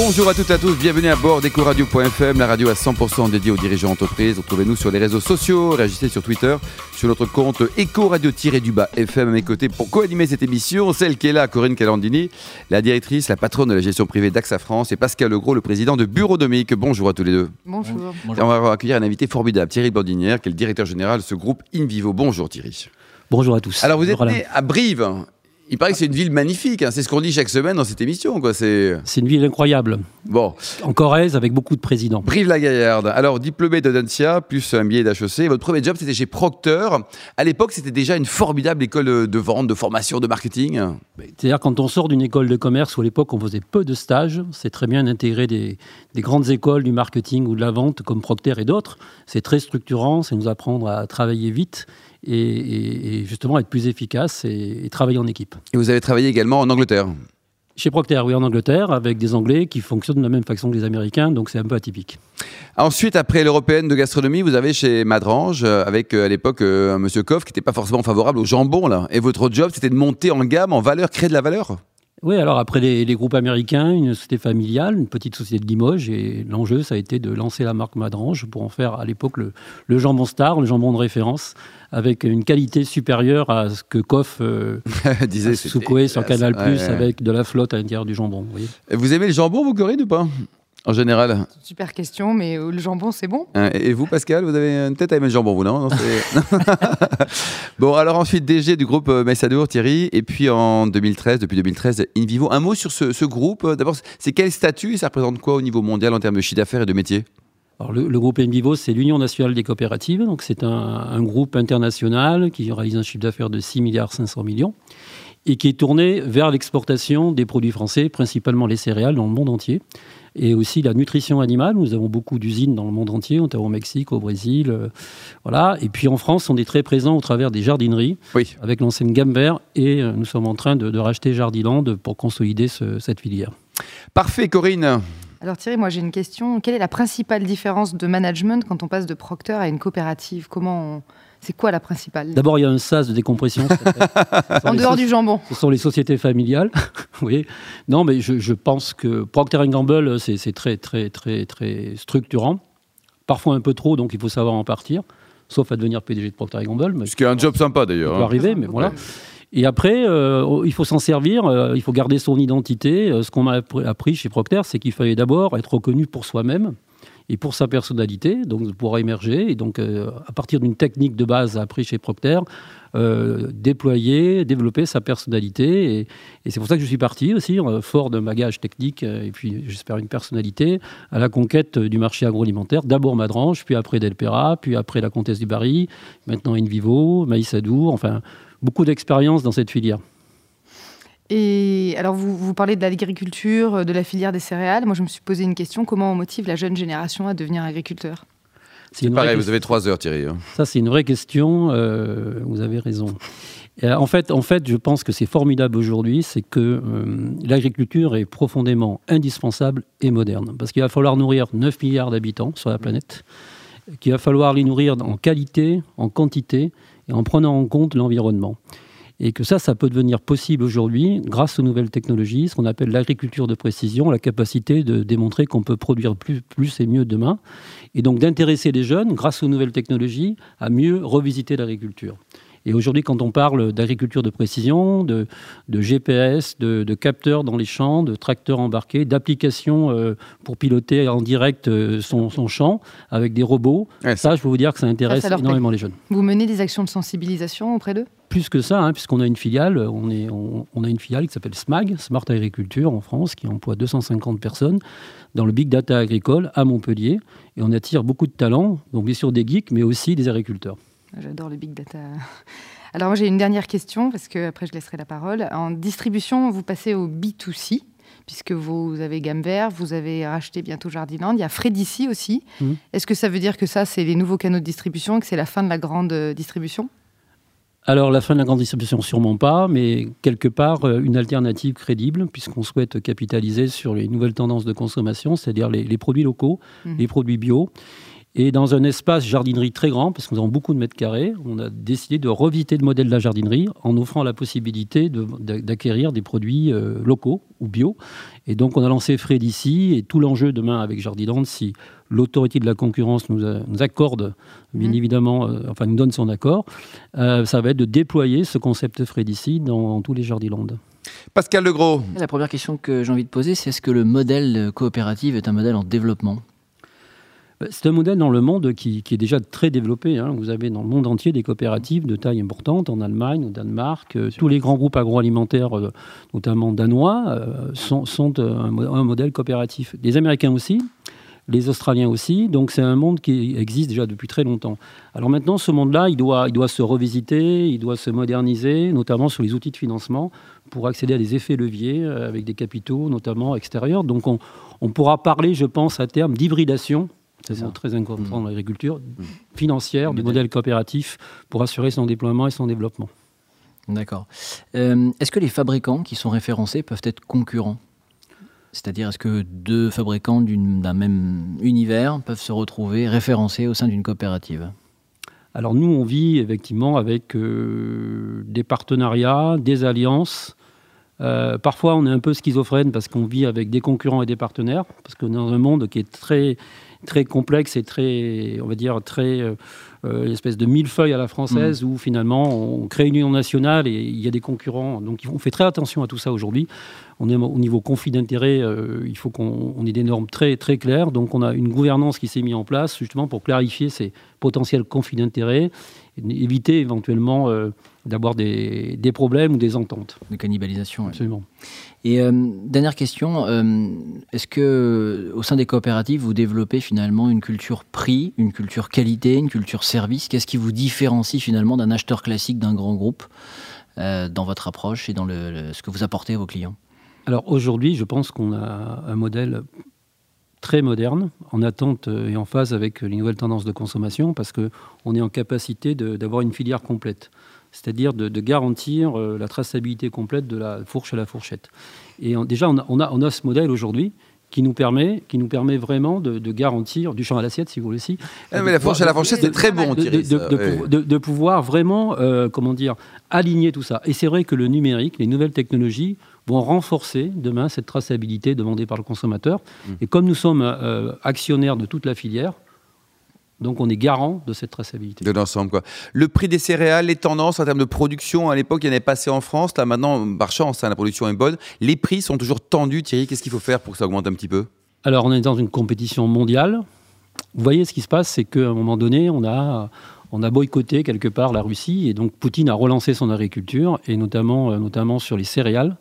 Bonjour à toutes et à tous, bienvenue à bord d'Ecoradio.fm, la radio à 100% dédiée aux dirigeants d'entreprise. Retrouvez-nous sur les réseaux sociaux, réagissez sur Twitter, sur notre compte Ecoradio-du-bas FM à mes côtés pour co-animer cette émission. Celle qui est là, Corinne Calandini, la directrice, la patronne de la gestion privée d'AXA France et Pascal Legros, le président de Bureaudomique. Bonjour à tous les deux. Bonjour. Et on va accueillir un invité formidable, Thierry Bandinière, qui est le directeur général de ce groupe InVivo. Bonjour Thierry. Bonjour à tous. Alors vous êtes Bonjour, né à Brive. Il paraît que c'est une ville magnifique, hein. c'est ce qu'on dit chaque semaine dans cette émission. Quoi. C'est... C'est une ville incroyable, Bon, en Corrèze, avec beaucoup de présidents. Brive-la-Gaillarde. Alors, diplômé de Dancia, plus un billet d'HEC. Votre premier job, c'était chez Procter. À l'époque, c'était déjà une formidable école de vente, de formation, de marketing. C'est-à-dire quand on sort d'une école de commerce où à l'époque on faisait peu de stages, c'est très bien d'intégrer des, des grandes écoles du marketing ou de la vente comme Procter et d'autres. C'est très structurant, c'est nous apprendre à travailler vite et, justement être plus efficace et, et travailler en équipe. Et vous avez travaillé également en Angleterre. Chez Procter, oui, en Angleterre, avec des Anglais qui fonctionnent de la même façon que les Américains, donc c'est un peu atypique. Ensuite, après l'européenne de gastronomie, vous avez chez Madrange, euh, avec euh, à l'époque euh, un monsieur Koff qui n'était pas forcément favorable au jambon. Là. Et votre job, c'était de monter en gamme, en valeur, créer de la valeur Oui, alors après les, les groupes américains, une société familiale, une petite société de Limoges, et l'enjeu, ça a été de lancer la marque Madrange pour en faire à l'époque le, le jambon star, le jambon de référence, avec une qualité supérieure à ce que Koff euh, disait. sur Canal+, Ouais, ouais. avec de la flotte à l'intérieur du jambon. Vous aimez le jambon, vous, Corinne, ou pas? En général. Super question, mais euh, le jambon, c'est bon Hein, Et vous, Pascal, vous avez une tête à aimer le jambon, vous, non, Bon, alors ensuite, DG du groupe euh, Messadour, Thierry, et puis en 2013, depuis 2013, InVivo. Un mot sur ce, ce groupe. euh, D'abord, c'est quel statut et ça représente quoi au niveau mondial en termes de chiffre d'affaires et de métier? Alors, le, le groupe Envivo, c'est l'Union nationale des coopératives. Donc, c'est un, un groupe international qui réalise un chiffre d'affaires de 6 milliards 500 millions et qui est tourné vers l'exportation des produits français, principalement les céréales, dans le monde entier. Et aussi la nutrition animale. Nous avons beaucoup d'usines dans le monde entier, au Mexique, au Brésil. euh, voilà. Et puis en France, on est très présent au travers des jardineries, Oui. avec l'enseigne Gambert. Et euh, nous sommes en train de, de racheter Jardiland pour consolider ce- cette filière. Parfait, Corinne. Alors Thierry, moi j'ai une question. Quelle est la principale différence de management quand on passe de Procter à une coopérative? Comment on- C'est quoi la principale? D'abord, il y a un sas de décompression. En dehors du jambon. Ce sont les sociétés familiales. oui. Non, mais je, je pense que Procter Gamble, c'est très, très, très, très structurant. Parfois un peu trop, donc il faut savoir en partir. Sauf à devenir PDG de Procter Gamble. Mais Ce qui est un job sympa ça d'ailleurs. peut hein. arriver, mais voilà. Et après, euh, il faut s'en servir, euh, il faut garder son identité. Euh, ce qu'on m'a appr- appris chez Procter, c'est qu'il fallait d'abord être reconnu pour soi-même et pour sa personnalité, donc pour émerger. Et donc, euh, à partir d'une technique de base appris chez Procter, euh, déployer, développer sa personnalité. Et, c'est pour ça que je suis parti aussi, euh, fort de bagage technique et puis j'espère une personnalité, à la conquête du marché agroalimentaire. D'abord Madrange, puis après Delpera, puis après la Comtesse du Barry, maintenant Invivo, Maïs Adour, enfin beaucoup d'expérience dans cette filière. Et alors vous, vous parlez de l'agriculture, de la filière des céréales. Moi je me suis posé une question. Comment on motive la jeune génération à devenir agriculteur? C'est une Pareil, vous avez trois heures, Thierry. hein. Ça, c'est une vraie question. euh, vous avez raison. Euh, en, fait, en fait, je pense que c'est formidable aujourd'hui, c'est que euh, l'agriculture est profondément indispensable et moderne. Parce qu'il va falloir nourrir 9 milliards d'habitants sur la planète, qu'il va falloir les nourrir en qualité, en quantité et en prenant en compte l'environnement. Et que ça, ça peut devenir possible aujourd'hui grâce aux nouvelles technologies, ce qu'on appelle l'agriculture de précision, la capacité de démontrer qu'on peut produire plus, plus et mieux demain. Et donc d'intéresser les jeunes, grâce aux nouvelles technologies, à mieux revisiter l'agriculture. Et aujourd'hui, quand on parle d'agriculture de précision, de, de GPS, de, de capteurs dans les champs, de tracteurs embarqués, d'applications euh, pour piloter en direct euh, son, son champ avec des robots, Ouais, ça, je peux vous dire que ça intéresse ça leur plaît. énormément les jeunes. Vous menez des actions de sensibilisation auprès d'eux? Plus que ça, hein, puisqu'on a une filiale, on, est, on, on a une filiale qui s'appelle SMAG, Smart Agriculture en France, qui emploie 250 personnes dans le big data agricole à Montpellier. Et on attire beaucoup de talents, donc bien sûr des geeks, mais aussi des agriculteurs. J'adore le big data. Alors moi j'ai une dernière question parce que après je laisserai la parole. En distribution, vous passez au B2C puisque vous avez Gamme Vert, vous avez racheté bientôt Jardiland, il y a Frédici aussi. Mhm. Est-ce que ça veut dire que ça c'est les nouveaux canaux de distribution et que c'est la fin de la grande euh, distribution? Alors la fin de la grande distribution, sûrement pas, mais quelque part euh, une alternative crédible, puisqu'on souhaite capitaliser sur les nouvelles tendances de consommation, c'est-à-dire les, les produits locaux, Mhm. les produits bio. Et dans un espace jardinerie très grand, parce que nous avons beaucoup de mètres carrés, on a décidé de revisiter le modèle de la jardinerie en offrant la possibilité d'acquérir des produits euh, locaux ou bio. Et donc on a lancé Fred ici, et tout l'enjeu demain avec Jardiland, si l'autorité de la concurrence nous, accorde, bien mmh. évidemment, euh, enfin nous donne son accord, euh, ça va être de déployer ce concept Fred ici dans, tous les Jardiland. Pascal Legros. La première question que j'ai envie de poser, c'est est-ce que le modèle coopérative est un modèle en développement? C'est un modèle dans le monde qui, est déjà très développé. Hein. Vous avez dans le monde entier des coopératives de taille importante, en Allemagne, au Danemark. Euh, tous les grands groupes agroalimentaires, euh, notamment danois, euh, sont, un, modèle coopératif. Les Américains aussi, les Australiens aussi. Donc c'est un monde qui existe déjà depuis très longtemps. Alors maintenant, ce monde-là, il doit, se revisiter, il doit se moderniser, notamment sur les outils de financement, pour accéder à des effets leviers avec des capitaux, notamment extérieurs. Donc on, on pourra parler, je pense, à terme d'hybridation c'est très important mmh. dans l'agriculture, mmh. financière, du modèle coopératif pour assurer son déploiement et son développement. D'accord. Euh, est-ce que les fabricants qui sont référencés peuvent être concurrents? C'est-à-dire, est-ce que deux fabricants d'un même univers peuvent se retrouver référencés au sein d'une coopérative? Alors nous, on vit effectivement avec euh, des partenariats, des alliances. Euh, parfois, on est un peu schizophrène parce qu'on vit avec des concurrents et des partenaires, parce que dans un monde qui est très très complexe et très, on va dire, très euh, euh, une espèce de millefeuille à la française mm. où finalement on crée une union nationale et il y a des concurrents. Donc on fait très attention à tout ça aujourd'hui. On est au niveau conflit d'intérêts, euh, il faut qu'on ait des normes très très claires. Donc on a une gouvernance qui s'est mise en place justement pour clarifier ces potentiels conflits d'intérêts, éviter éventuellement d'avoir des, des, problèmes ou des ententes. De cannibalisation. Absolument. Et euh, dernière question, euh, est-ce que au sein des coopératives, vous développez finalement une culture prix, une culture qualité, une culture service? Qu'est-ce qui vous différencie finalement d'un acheteur classique d'un grand groupe euh, dans votre approche et dans le, ce que vous apportez à vos clients? Alors aujourd'hui, je pense qu'on a un modèle très moderne, en attente et en phase avec les nouvelles tendances de consommation, parce qu'on est en capacité d'avoir une filière complète c'est-à-dire de, garantir euh, la traçabilité complète de la fourche à la fourchette. Et déjà, on a, on a, ce modèle aujourd'hui qui nous permet, qui nous permet vraiment de, garantir du champ à l'assiette, si vous voulez. Si, ah, mais la fourche à la fourchette, c'est très bon. De, pouvoir vraiment, euh, comment dire, aligner tout ça. Et c'est vrai que le numérique, les nouvelles technologies vont renforcer demain cette traçabilité demandée par le consommateur. Mmh. Et comme nous sommes euh, actionnaires de toute la filière, donc on est garant de cette traçabilité. De l'ensemble, quoi. Le prix des céréales, les tendances en termes de production, à l'époque, il y en avait passé en France. Là, maintenant, par chance, hein, la production est bonne. Les prix sont toujours tendus, Thierry. Qu'est-ce qu'il faut faire pour que ça augmente un petit peu? Alors, on est dans une compétition mondiale. Vous voyez, ce qui se passe, c'est qu'à un moment donné, on a, on a boycotté quelque part la Russie. Et donc, Poutine a relancé son agriculture, et notamment, euh, notamment sur les céréales.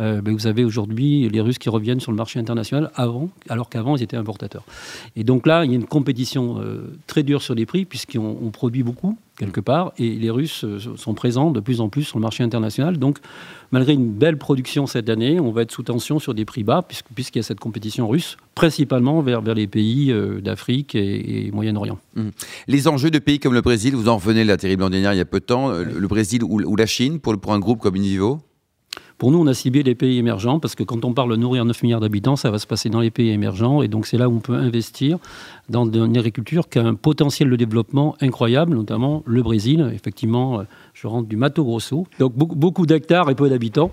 Euh, ben, vous avez aujourd'hui les Russes qui reviennent sur le marché international avant, alors qu'avant ils étaient importateurs. Et donc là, il y a une compétition euh, très dure sur les prix puisqu'on produit beaucoup quelque part et les Russes euh, sont présents de plus en plus sur le marché international. Donc malgré une belle production cette année, on va être sous tension sur des prix bas puisqu'il y a cette compétition russe, principalement vers, vers les pays d'Afrique et, Moyen-Orient. Mmh. Les enjeux de pays comme le Brésil, vous en revenez la terrible dernière il y a peu de temps, le Brésil ou, la Chine pour, pour un groupe comme Univivo pour nous, on a ciblé les pays émergents parce que quand on parle de nourrir 9 milliards d'habitants, ça va se passer dans les pays émergents. Et donc, c'est là où on peut investir dans une agriculture qui a un potentiel de développement incroyable, notamment le Brésil. Effectivement, euh, je rentre du Mato Grosso. Donc, beaucoup, d'hectares et peu d'habitants.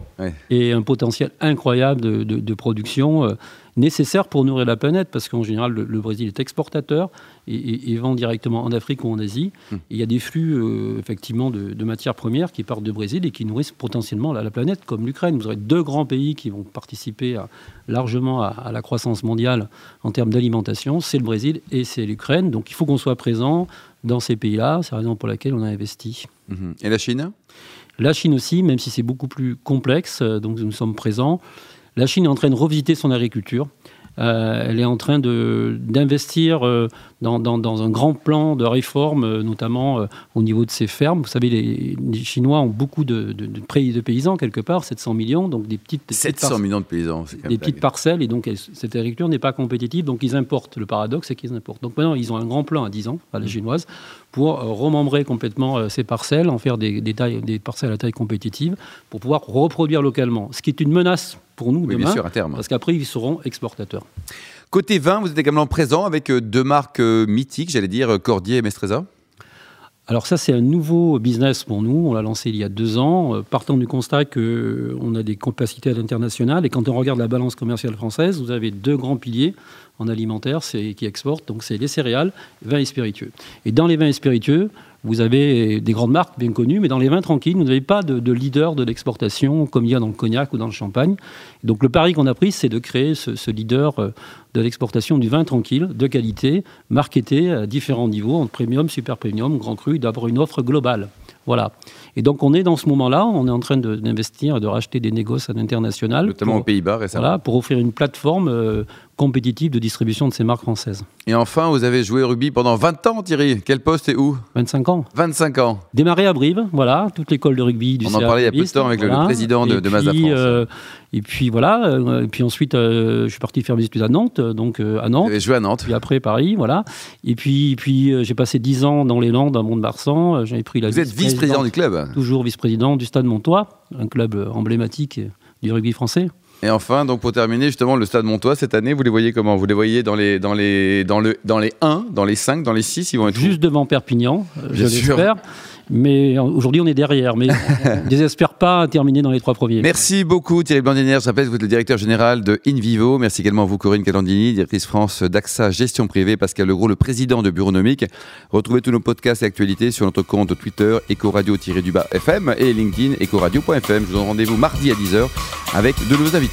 Et un potentiel incroyable de, production. Euh, nécessaire pour nourrir la planète, parce qu'en général, le, Brésil est exportateur et, vend directement en Afrique ou en Asie. Hum. il y a des flux, euh, effectivement, de, matières premières qui partent de Brésil et qui nourrissent potentiellement la, planète, comme l'Ukraine. Vous aurez deux grands pays qui vont participer largement à, la croissance mondiale en termes d'alimentation. C'est le Brésil et c'est l'Ukraine. Donc il faut qu'on soit présent dans ces pays-là. C'est la raison pour laquelle on a investi. Hum, et la Chine? La Chine aussi, même si c'est beaucoup plus complexe, euh, donc nous sommes présents. La Chine est en train de revisiter son agriculture. Euh, elle est en train d'investir euh, dans, dans, un grand plan de réforme, euh, notamment au niveau de ses fermes. Vous savez, les, Chinois ont beaucoup de, de, de, paysans quelque part, 700 millions, donc des petites, 700 millions de paysans, des petites parcelles, et donc cette agriculture n'est pas compétitive, donc ils importent. Le paradoxe, c'est qu'ils importent. Donc maintenant, ils ont un grand plan à 10 ans, à la mmh. chinoise, pour remembrer complètement ces parcelles, en faire des, des, tailles, des parcelles à taille compétitive, pour pouvoir reproduire localement. Ce qui est une menace pour nous demain, bien sûr, à terme. parce qu'après, ils seront exportateurs. Côté vin, vous êtes également présent avec deux marques mythiques, j'allais dire Cordier et Mestreza alors ça, c'est un nouveau business pour nous. On l'a lancé il y a deux ans, partant du constat qu'on a des capacités à l'international. Et quand on regarde la balance commerciale française, vous avez deux grands piliers en alimentaire qui exportent. Donc c'est les céréales, vins et spiritueux. Et dans les vins et spiritueux, vous avez des grandes marques bien connues, mais dans les vins tranquilles, vous n'avez pas de, leader de l'exportation comme il y a dans le cognac ou dans le champagne. Donc le pari qu'on a pris, c'est de créer ce, leader euh, de l'exportation du vin tranquille, de qualité, marketé à différents niveaux, entre premium, super premium, grand cru, d'avoir une offre globale. Voilà. Et donc on est dans ce moment-là, on est en train d'investir, de, racheter des négoces à l'international. Notamment aux Pays-Bas récemment. Voilà, pour offrir une plateforme euh, compétitive de distribution de ces marques françaises. Et enfin, vous avez joué au rugby pendant 20 ans, Thierry. Quel poste et où 25 ans. 25 ans. Démarré à Brive, voilà, toute l'école de rugby du On en parlait il y a peu de temps avec le, président de, de Mazda France. Euh, et puis voilà, euh, et puis ensuite, je suis parti faire mes études à Nantes, donc à Nantes. Avez joué à Nantes. Puis après Paris, voilà. Et puis, puis j'ai passé 10 ans dans les Landes, à Mont-de-Marsan. J'avais pris la. Vous êtes vice-président du club. Toujours vice-président du Stade Montois, un club emblématique du rugby français. Et enfin, donc pour terminer, justement, le Stade Montois, cette année, vous les voyez comment? Vous les voyez dans les, dans, les, dans, le, dans les 1, dans les 5, dans les 6 ils vont être Juste devant Perpignan, euh, je l'espère. Mais aujourd'hui, on est derrière. Mais on ne désespère pas terminer dans les trois premiers. Merci beaucoup, Thierry Blandinière. Je rappelle que vous êtes le directeur général de InVivo. Merci également à vous, Corinne Calandini, directrice France d'AXA Gestion Privée. Pascal Legros, le président de Bureaunomique. Retrouvez tous nos podcasts et actualités sur notre compte Twitter, Ecoradio-du-bas FM et LinkedIn, Ecoradio.fm. Je vous donne rendez-vous mardi à 10h avec de nouveaux invités.